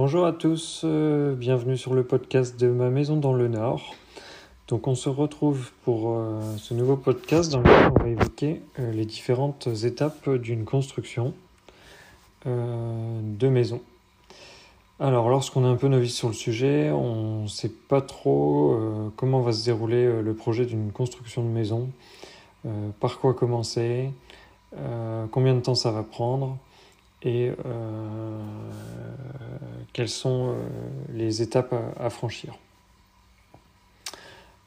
Bonjour à tous, euh, bienvenue sur le podcast de Ma Maison dans le Nord. Donc on se retrouve pour euh, ce nouveau podcast dans lequel on va évoquer euh, les différentes étapes d'une construction de maison. Alors lorsqu'on est un peu novice sur le sujet, on ne sait pas trop comment va se dérouler le projet d'une construction de maison, par quoi commencer, combien de temps ça va prendre et quelles sont les étapes à, franchir.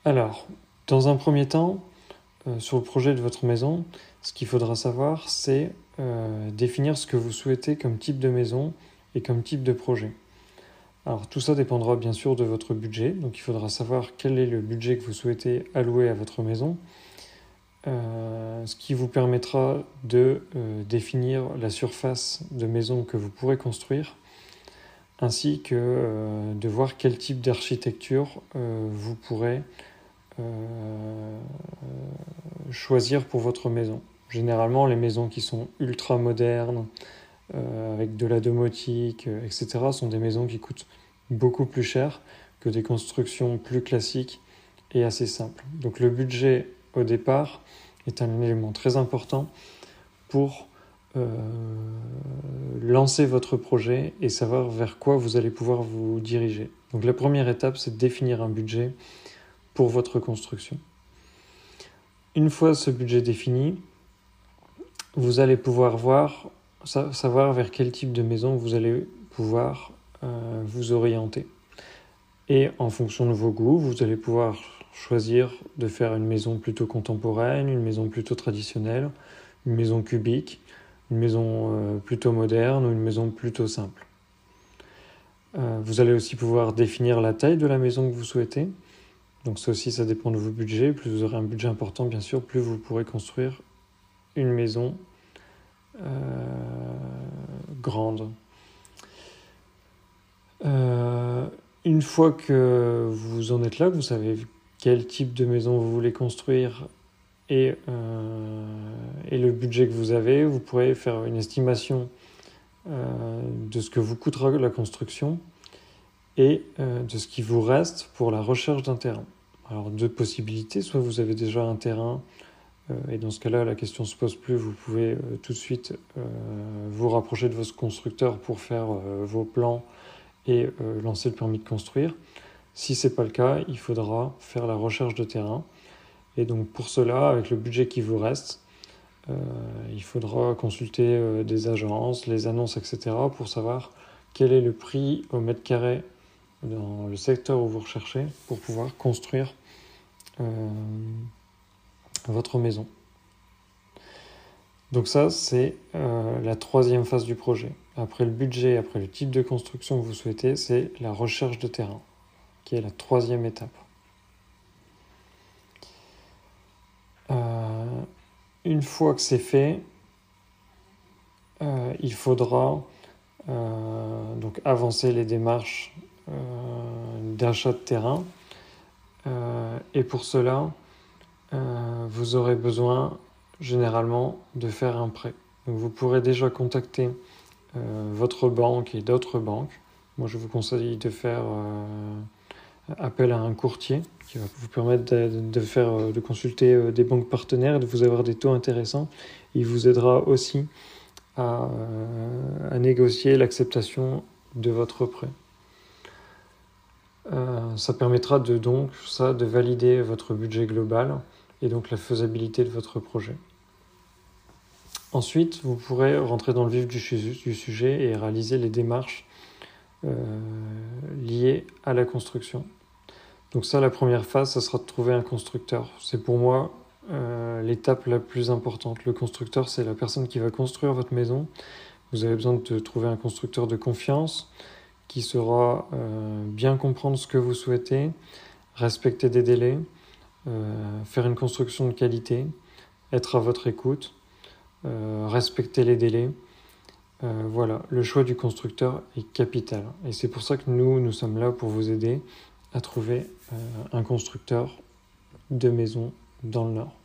Alors, dans un premier temps, euh, sur le projet de votre maison, ce qu'il faudra savoir, c'est euh, définir ce que vous souhaitez comme type de maison et comme type de projet. Alors tout ça dépendra bien sûr de votre budget, donc il faudra savoir quel est le budget que vous souhaitez allouer à votre maison, euh, ce qui vous permettra de définir la surface de maison que vous pourrez construire ainsi que euh, de voir quel type d'architecture euh, vous pourrez euh, choisir pour votre maison. Généralement, les maisons qui sont ultra modernes, avec de la domotique, etc., sont des maisons qui coûtent beaucoup plus cher que des constructions plus classiques et assez simples. Donc le budget au départ est un élément très important pour euh, lancer votre projet et savoir vers quoi vous allez pouvoir vous diriger. Donc la première étape, c'est de définir un budget pour votre construction. Une fois ce budget défini, vous allez pouvoir voir, savoir vers quel type de maison vous allez pouvoir euh, vous orienter. Et en fonction de vos goûts, vous allez pouvoir choisir de faire une maison plutôt contemporaine, une maison plutôt traditionnelle, une maison cubique, une maison euh, plutôt moderne ou une maison plutôt simple. Euh, vous allez aussi pouvoir définir la taille de la maison que vous souhaitez. Donc ça aussi, ça dépend de vos budgets. Plus vous aurez un budget important, bien sûr, plus vous pourrez construire une maison euh, grande. une fois que vous en êtes là, que vous savez quel type de maison vous voulez construire et, euh, et, le budget que vous avez, vous pourrez faire une estimation euh, de ce que vous coûtera la construction et euh, de ce qui vous reste pour la recherche d'un terrain. Alors deux possibilités, soit vous avez déjà un terrain et dans ce cas-là la question ne se pose plus, vous pouvez tout de suite vous rapprocher de votre constructeur pour faire vos plans et lancer le permis de construire. Si ce n'est pas le cas, il faudra faire la recherche de terrain. Et donc pour cela, avec le budget qui vous reste, euh, il faudra consulter euh, des agences, les annonces, etc. pour savoir quel est le prix au mètre carré dans le secteur où vous recherchez pour pouvoir construire euh, votre maison. Donc ça, c'est la troisième phase du projet. Après le budget, après le type de construction que vous souhaitez, c'est la recherche de terrain, qui est la troisième étape. Une fois que c'est fait, euh, il faudra euh, donc avancer les démarches euh, d'achat de terrain. et pour cela, vous aurez besoin généralement de faire un prêt. Donc vous pourrez déjà contacter votre banque et d'autres banques. Moi, je vous conseille de faire appel à un courtier qui va vous permettre de, faire, euh, de consulter euh, des banques partenaires et de vous avoir des taux intéressants. Il vous aidera aussi à, euh, négocier l'acceptation de votre prêt. ça permettra de donc ça de valider votre budget global et donc la faisabilité de votre projet. Ensuite, vous pourrez rentrer dans le vif du sujet et réaliser les démarches liées à la construction. Donc ça, la première phase, ça sera de trouver un constructeur. C'est pour moi euh, l'étape la plus importante. Le constructeur, c'est la personne qui va construire votre maison. Vous avez besoin de trouver un constructeur de confiance qui saura euh, bien comprendre ce que vous souhaitez, respecter des délais, euh, faire une construction de qualité, être à votre écoute, respecter les délais. voilà, le choix du constructeur est capital. Et c'est pour ça que nous, nous sommes là pour vous aider à trouver un constructeur de maison dans le Nord.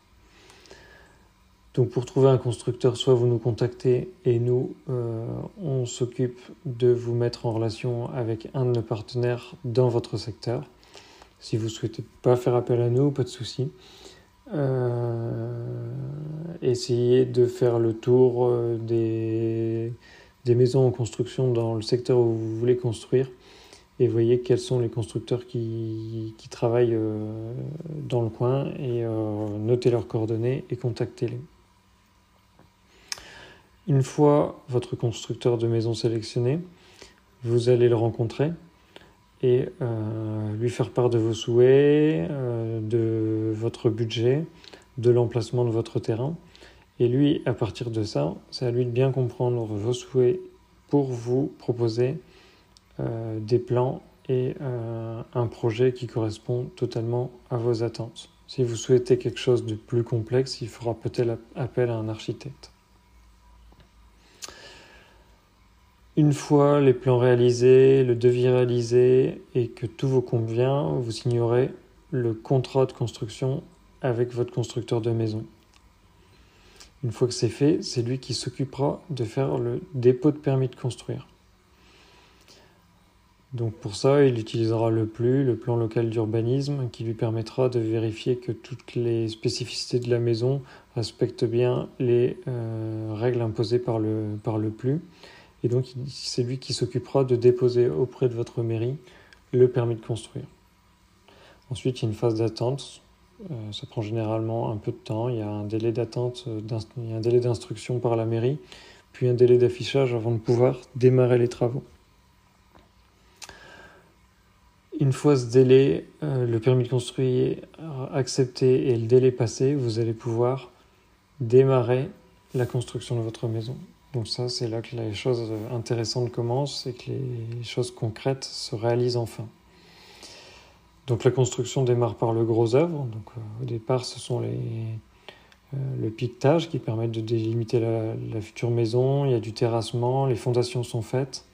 Donc pour trouver un constructeur, soit vous nous contactez et nous, euh, on s'occupe de vous mettre en relation avec un de nos partenaires dans votre secteur. Si vous souhaitez pas faire appel à nous, pas de souci. Euh, essayez de faire le tour euh, des, des maisons en construction dans le secteur où vous voulez construire et voyez quels sont les constructeurs qui, travaillent euh, dans le coin et euh, notez leurs coordonnées et contactez-les. Une fois votre constructeur de maison sélectionné, vous allez le rencontrer et euh, lui faire part de vos souhaits, de votre budget, de l'emplacement de votre terrain. Et lui, à partir de ça, c'est à lui de bien comprendre vos souhaits pour vous proposer euh, des plans et euh, un projet qui correspond totalement à vos attentes. Si vous souhaitez quelque chose de plus complexe, il faudra peut-être appel à un architecte. Une fois les plans réalisés, le devis réalisé et que tout vous convient, vous signerez le contrat de construction avec votre constructeur de maison. Une fois que c'est fait, c'est lui qui s'occupera de faire le dépôt de permis de construire. Donc pour ça, il utilisera le PLU, le plan local d'urbanisme, qui lui permettra de vérifier que toutes les spécificités de la maison respectent bien les euh, règles imposées par le, par PLU et donc, c'est lui qui s'occupera de déposer auprès de votre mairie le permis de construire. Ensuite, il y a une phase d'attente. Euh, ça prend généralement un peu de temps. Il y a un délai d'attente, euh, il y a un délai d'instruction par la mairie, puis un délai d'affichage avant de pouvoir démarrer les travaux. Une fois ce délai, euh, le permis de construire accepté et le délai passé, vous allez pouvoir démarrer la construction de votre maison. Donc ça, c'est là que les choses intéressantes commencent et que les choses concrètes se réalisent enfin. Donc la construction démarre par le gros œuvre. Donc euh, au départ, ce sont les, euh, le qui permet de délimiter la, future maison. Il y a du terrassement, les fondations sont faites,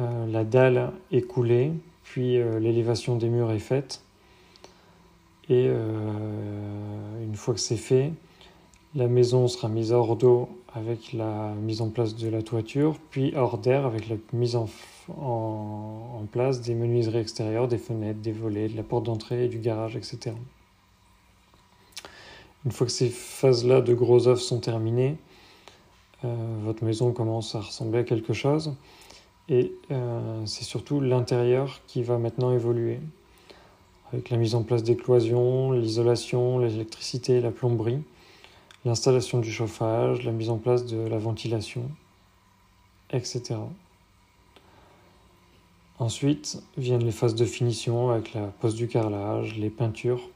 euh, la dalle est coulée, puis l'élévation des murs est faite. Et une fois que c'est fait, la maison sera mise hors d'eau avec la mise en place de la toiture, puis hors d'air avec la mise en, place des menuiseries extérieures, des fenêtres, des volets, de la porte d'entrée du garage, etc. Une fois que ces phases-là de gros œuvres sont terminées, euh, votre maison commence à ressembler à quelque chose. Et euh, c'est surtout l'intérieur qui va maintenant évoluer. Avec la mise en place des cloisons, l'isolation, l'électricité, la plomberie l'installation du chauffage, la mise en place de la ventilation, etc. Ensuite viennent les phases de finition avec la pose du carrelage, les peintures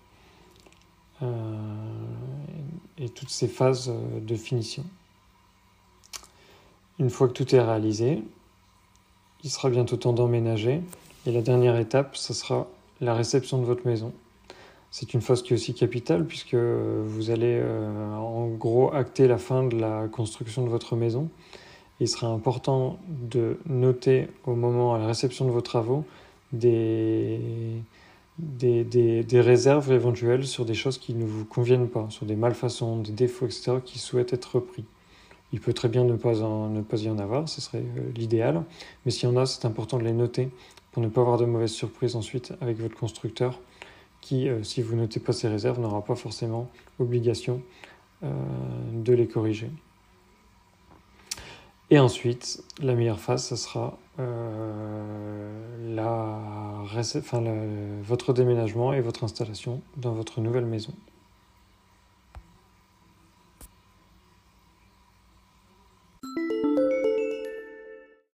euh, et toutes ces phases euh, de finition. Une fois que tout est réalisé, il sera bientôt temps d'emménager et la dernière étape, ce sera la réception de votre maison. C'est une phase qui est aussi capitale puisque vous allez euh, en gros acter la fin de la construction de votre maison. Il sera important de noter au moment à la réception de vos travaux des, réserves éventuelles sur des choses qui ne vous conviennent pas, sur des malfaçons, des défauts, etc., qui souhaitent être repris. Il peut très bien ne pas, ne pas y en avoir, ce serait euh, l'idéal, mais s'il y en a, c'est important de les noter pour ne pas avoir de mauvaises surprises ensuite avec votre constructeur qui, euh, si vous notez pas ces réserves, n'aura pas forcément obligation euh, de les corriger. Et ensuite, la meilleure phase, ce sera votre déménagement et votre installation dans votre nouvelle maison.